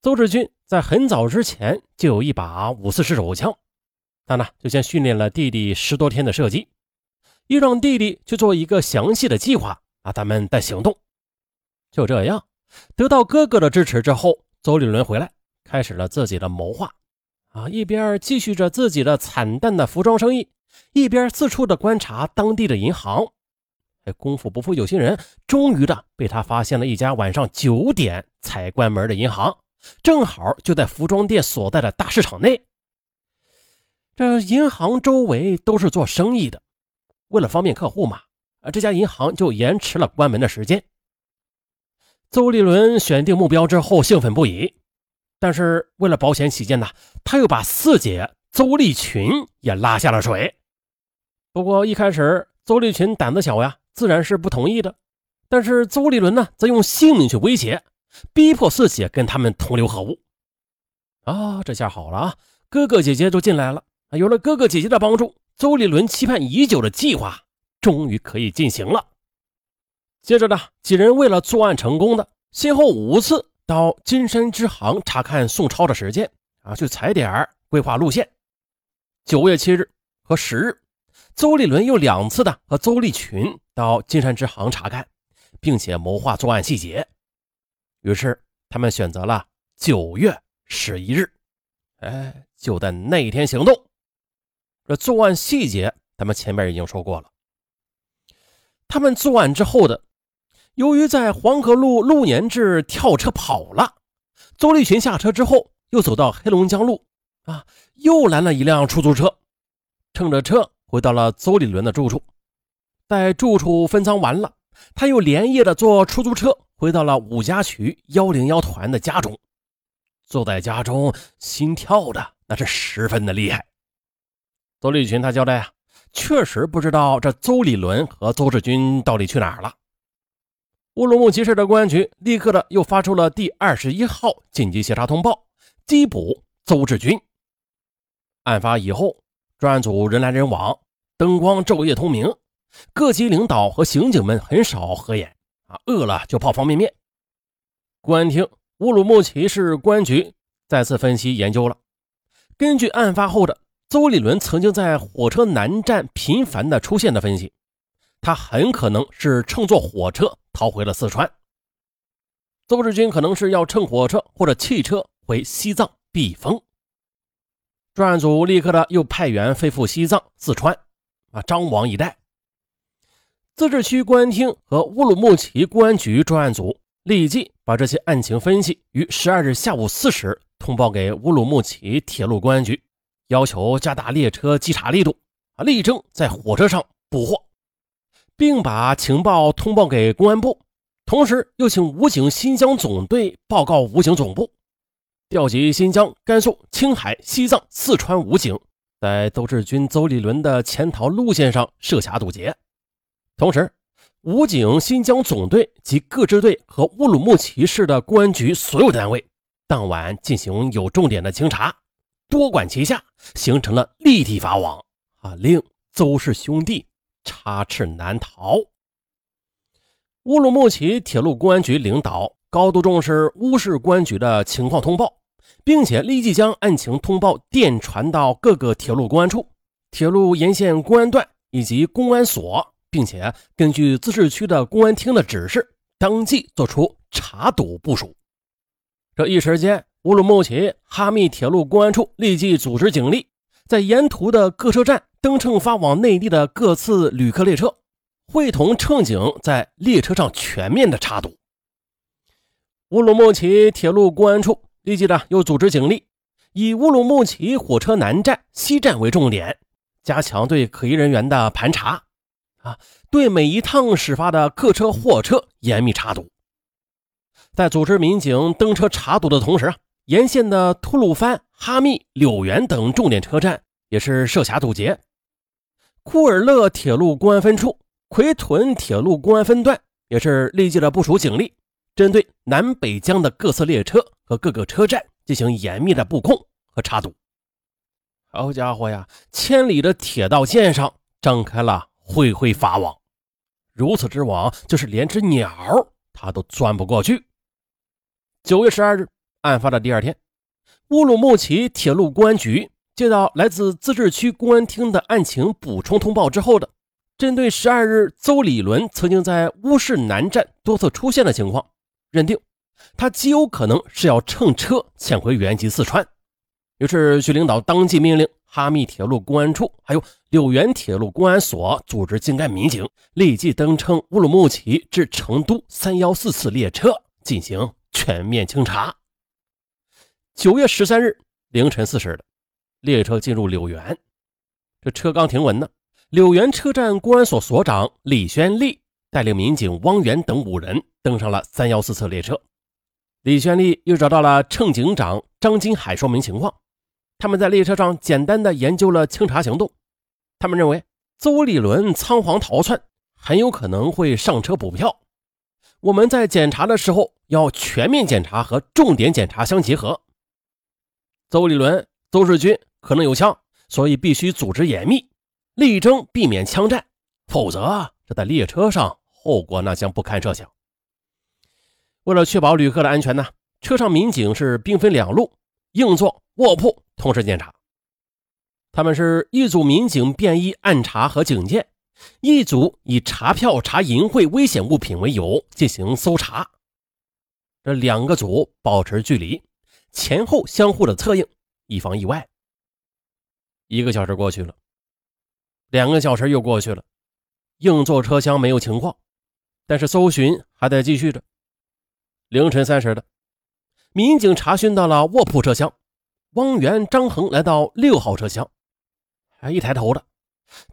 邹志军在很早之前就有一把五四式手枪，他呢就先训练了弟弟十多天的射击，又让弟弟去做一个详细的计划，啊，他们再行动。就这样，得到哥哥的支持之后，邹立伦回来，开始了自己的谋划。啊，一边继续着自己的惨淡的服装生意，一边四处的观察当地的银行。哎，功夫不负有心人，终于的被他发现了一家晚上九点才关门的银行，正好就在服装店所在的大市场内。这银行周围都是做生意的，为了方便客户嘛，啊，这家银行就延迟了关门的时间。邹立伦选定目标之后，兴奋不已。但是为了保险起见呢，他又把四姐邹立群也拉下了水。不过一开始邹立群胆子小呀，自然是不同意的。但是邹立伦呢，则用性命去威胁，逼迫四姐跟他们同流合污。啊，这下好了啊，哥哥姐姐都进来了！有了哥哥姐姐的帮助，邹立伦期盼已久的计划终于可以进行了。接着呢，几人为了作案成功的，先后五次。到金山支行查看宋超的时间啊，去踩点规划路线。九月七日和十日，邹立伦又两次的和邹立群到金山支行查看，并且谋划作案细节。于是他们选择了九月十一日，哎，就在那一天行动。这作案细节咱们前面已经说过了。他们作案之后的。由于在黄河路陆年志跳车跑了，邹立群下车之后，又走到黑龙江路，啊，又拦了一辆出租车，乘着车回到了邹立伦的住处。在住处分赃完了，他又连夜的坐出租车回到了五家渠幺零幺团的家中。坐在家中，心跳的那是十分的厉害。邹立群他交代啊，确实不知道这邹立伦和邹志军到底去哪儿了。乌鲁木齐市的公安局立刻的又发出了第二十一号紧急协查通报，缉捕邹志军。案发以后，专案组人来人往，灯光昼夜通明，各级领导和刑警们很少合眼啊，饿了就泡方便面。公安厅乌鲁木齐市公安局再次分析研究了，根据案发后的邹立伦曾经在火车南站频繁的出现的分析，他很可能是乘坐火车。逃回了四川，邹志军可能是要乘火车或者汽车回西藏避风。专案组立刻的又派员飞赴西藏、四川，啊，张王一带。自治区公安厅和乌鲁木齐公安局专案组立即把这些案情分析于十二日下午四时通报给乌鲁木齐铁路公安局，要求加大列车稽查力度，啊，力争在火车上捕获。并把情报通报给公安部，同时又请武警新疆总队报告武警总部，调集新疆、甘肃、青海、西藏、四川武警，在邹志军、邹立伦的潜逃路线上设卡堵截。同时，武警新疆总队及各支队和乌鲁木齐市的公安局所有单位，当晚进行有重点的清查，多管齐下，形成了立体法网啊，令邹氏兄弟。插翅难逃。乌鲁木齐铁路公安局领导高度重视乌市公安局的情况通报，并且立即将案情通报电传到各个铁路公安处、铁路沿线公安段以及公安所，并且根据自治区的公安厅的指示，当即作出查堵部署。这一时间，乌鲁木齐哈密铁路公安处立即组织警力，在沿途的各车站。登乘发往内地的各次旅客列车，会同乘警在列车上全面的查堵。乌鲁木齐铁路公安处立即的又组织警力，以乌鲁木齐火车南站、西站为重点，加强对可疑人员的盘查。啊，对每一趟始发的客车、货车严密查堵。在组织民警登车查堵的同时啊，沿线的吐鲁番、哈密、柳园等重点车站也是设卡堵截。库尔勒铁路公安分处、奎屯铁路公安分段也是立即的部署警力，针对南北疆的各次列车和各个车站进行严密的布控和查堵。好家伙呀，千里的铁道线上张开了会会法网，如此之网，就是连只鸟它都钻不过去。九月十二日，案发的第二天，乌鲁木齐铁路公安局接到来自自治区公安厅的案情补充通报之后的，针对十二日邹礼伦曾经在乌市南站多次出现的情况，认定他极有可能是要乘车潜回原籍四川。于是，徐领导当即命令哈密铁路公安处还有柳园铁路公安所组织精干民警，立即登乘乌鲁木齐至成都三幺四次列车进行全面清查。九月十三日凌晨四时的列车进入柳园，这车刚停稳呢，柳园车站公安所所长李宣利带领民警汪元等五人登上了三幺四次列车。李宣利又找到了乘警长张金海说明情况。他们在列车上简单的研究了清查行动，他们认为邹立伦仓皇逃窜，很有可能会上车补票。我们在检查的时候要全面检查和重点检查相结合。邹立伦、邹志军可能有枪，所以必须组织严密，力争避免枪战，否则这在列车上后果那将不堪设想。为了确保旅客的安全呢，车上民警是兵分两路，硬座、卧铺。同时检查，他们是一组民警便衣暗查和警戒，一组以查票、查淫秽危险物品为由进行搜查。这两个组保持距离，前后相互的策应，以防意外。一个小时过去了，两个小时又过去了，硬座车厢没有情况，但是搜寻还在继续着。凌晨三时的，民警查询到了卧铺车厢。汪源、张恒来到六号车厢，还一抬头的，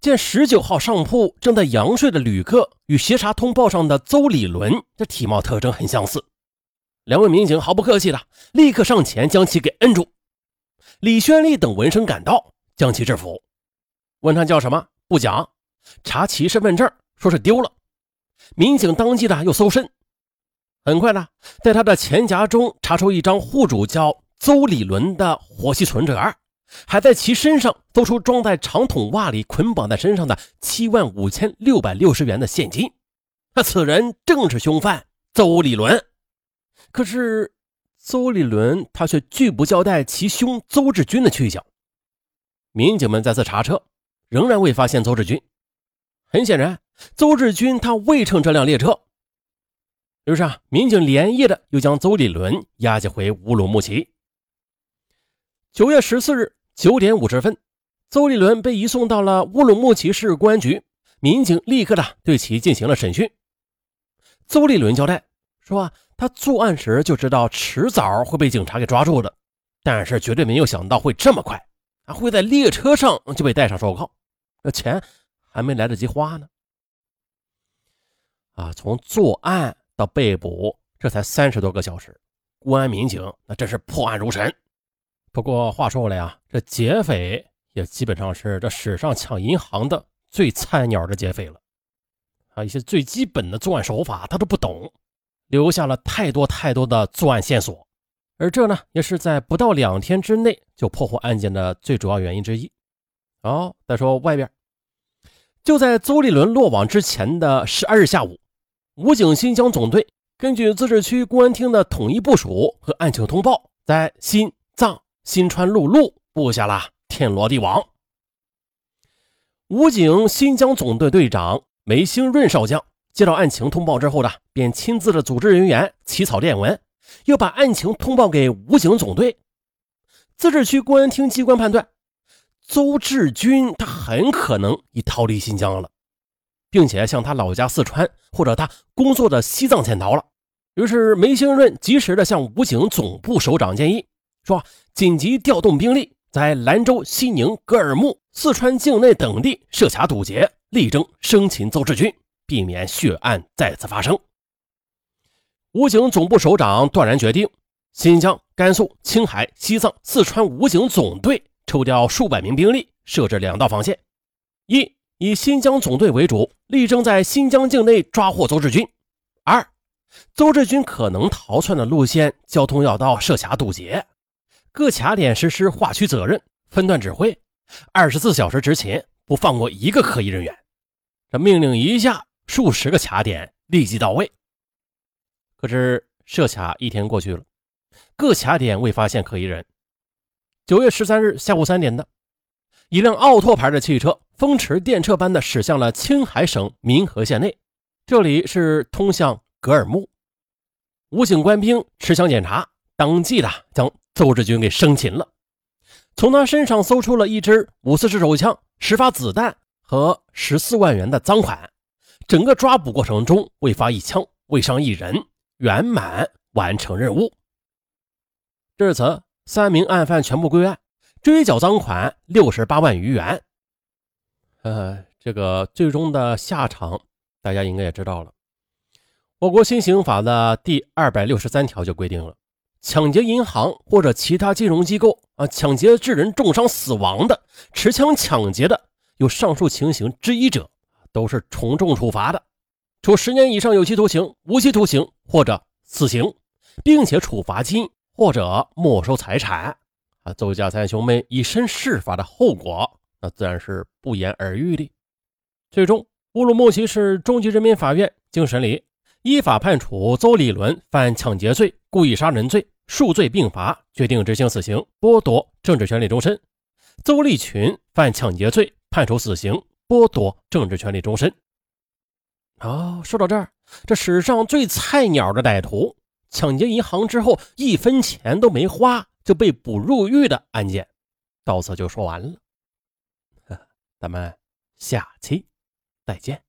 见十九号上铺正在仰睡的旅客与协查通报上的邹礼伦，的体貌特征很相似。两位民警毫不客气的，立刻上前将其给摁住。李宣利等闻声赶到，将其制服，问他叫什么，不讲，查其身份证，说是丢了。民警当即的又搜身，很快呢，在他的钱夹中查出一张户主叫。邹礼伦的活期存折，还在其身上搜出装在长筒袜里捆绑在身上的七万五千六百六十元的现金。那此人正是凶犯邹礼伦。可是邹礼伦他却拒不交代其兄邹志军的去向。民警们再次查车，仍然未发现邹志军。很显然，邹志军他未乘这辆列车。于是啊，民警连夜的又将邹立伦押解回乌鲁木齐。九月十四日九点五十分，邹立伦被移送到了乌鲁木齐市公安局，民警立刻的对其进行了审讯。邹立伦交代说：“啊，他作案时就知道迟早会被警察给抓住的，但是绝对没有想到会这么快，啊，会在列车上就被戴上手铐，那钱还没来得及花呢。啊，从作案到被捕，这才三十多个小时，公安民警那真是破案如神。”不过话说回来啊，这劫匪也基本上是这史上抢银行的最菜鸟的劫匪了，啊，一些最基本的作案手法他都不懂，留下了太多太多的作案线索，而这呢，也是在不到两天之内就破获案件的最主要原因之一。哦，再说外边，就在邹立伦落网之前的十二日下午，武警新疆总队根据自治区公安厅的统一部署和案情通报，在新藏。新川陆路布下了天罗地网。武警新疆总队队长梅兴润少将接到案情通报之后呢，便亲自的组织人员起草电文，要把案情通报给武警总队。自治区公安厅机关判断，邹志军他很可能已逃离新疆了，并且向他老家四川或者他工作的西藏潜逃了。于是梅兴润及时的向武警总部首长建议。说紧急调动兵力，在兰州、西宁、格尔木、四川境内等地设卡堵截，力争生擒邹志军，避免血案再次发生。武警总部首长断然决定，新疆、甘肃、青海、西藏、四川武警总队抽调数百名兵力，设置两道防线：一以新疆总队为主，力争在新疆境内抓获邹志军；二邹志军可能逃窜的路线、交通要道设卡堵截。各卡点实施划区责任，分段指挥，二十四小时执勤，不放过一个可疑人员。这命令一下，数十个卡点立即到位。可是设卡一天过去了，各卡点未发现可疑人。九月十三日下午三点的，一辆奥拓牌的汽车风驰电掣般的驶向了青海省民和县内，这里是通向格尔木。武警官兵持枪检查，当即的将邹志军给生擒了。从他身上搜出了一支五四式手枪、十发子弹和十四万元的赃款。整个抓捕过程中未发一枪，未伤一人，圆满完成任务。至此，三名案犯全部归案，追缴赃款六十八万余元。呃，这个最终的下场，大家应该也知道了。我国新刑法的第二百六十三条就规定了，抢劫银行或者其他金融机构啊，抢劫致人重伤死亡的，持枪抢劫的，有上述情形之一者，都是从重处罚的，处十年以上有期徒刑、无期徒刑或者死刑，并且处罚金或者没收财产。啊，邹家三兄妹以身试法的后果，那自然是不言而喻的。最终，乌鲁木齐市中级人民法院经审理。依法判处邹立伦犯抢劫罪、故意杀人罪数罪并罚，决定执行死刑，剥夺政治权利终身。邹立群犯抢劫罪，判处死刑，剥夺政治权利终身。哦，说到这儿，这史上最菜鸟的歹徒抢劫银行之后，一分钱都没花就被捕入狱的案件，到此就说完了。咱们下期再见。